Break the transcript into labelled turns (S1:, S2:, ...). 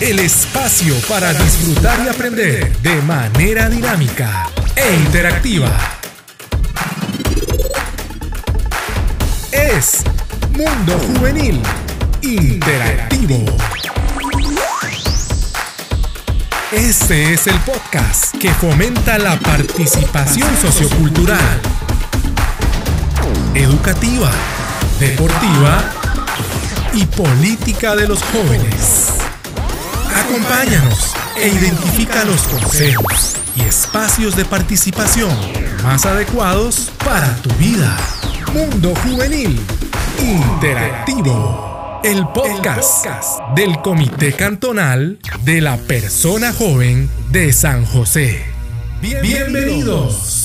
S1: el espacio para disfrutar y aprender de manera dinámica e interactiva. Es Mundo Juvenil Interactivo. Este es el podcast que fomenta la participación sociocultural, educativa, deportiva y política de los jóvenes. Acompáñanos e identifica los consejos y espacios de participación más adecuados para tu vida. Mundo Juvenil Interactivo. El podcast del Comité Cantonal de la Persona Joven de San José. Bienvenidos.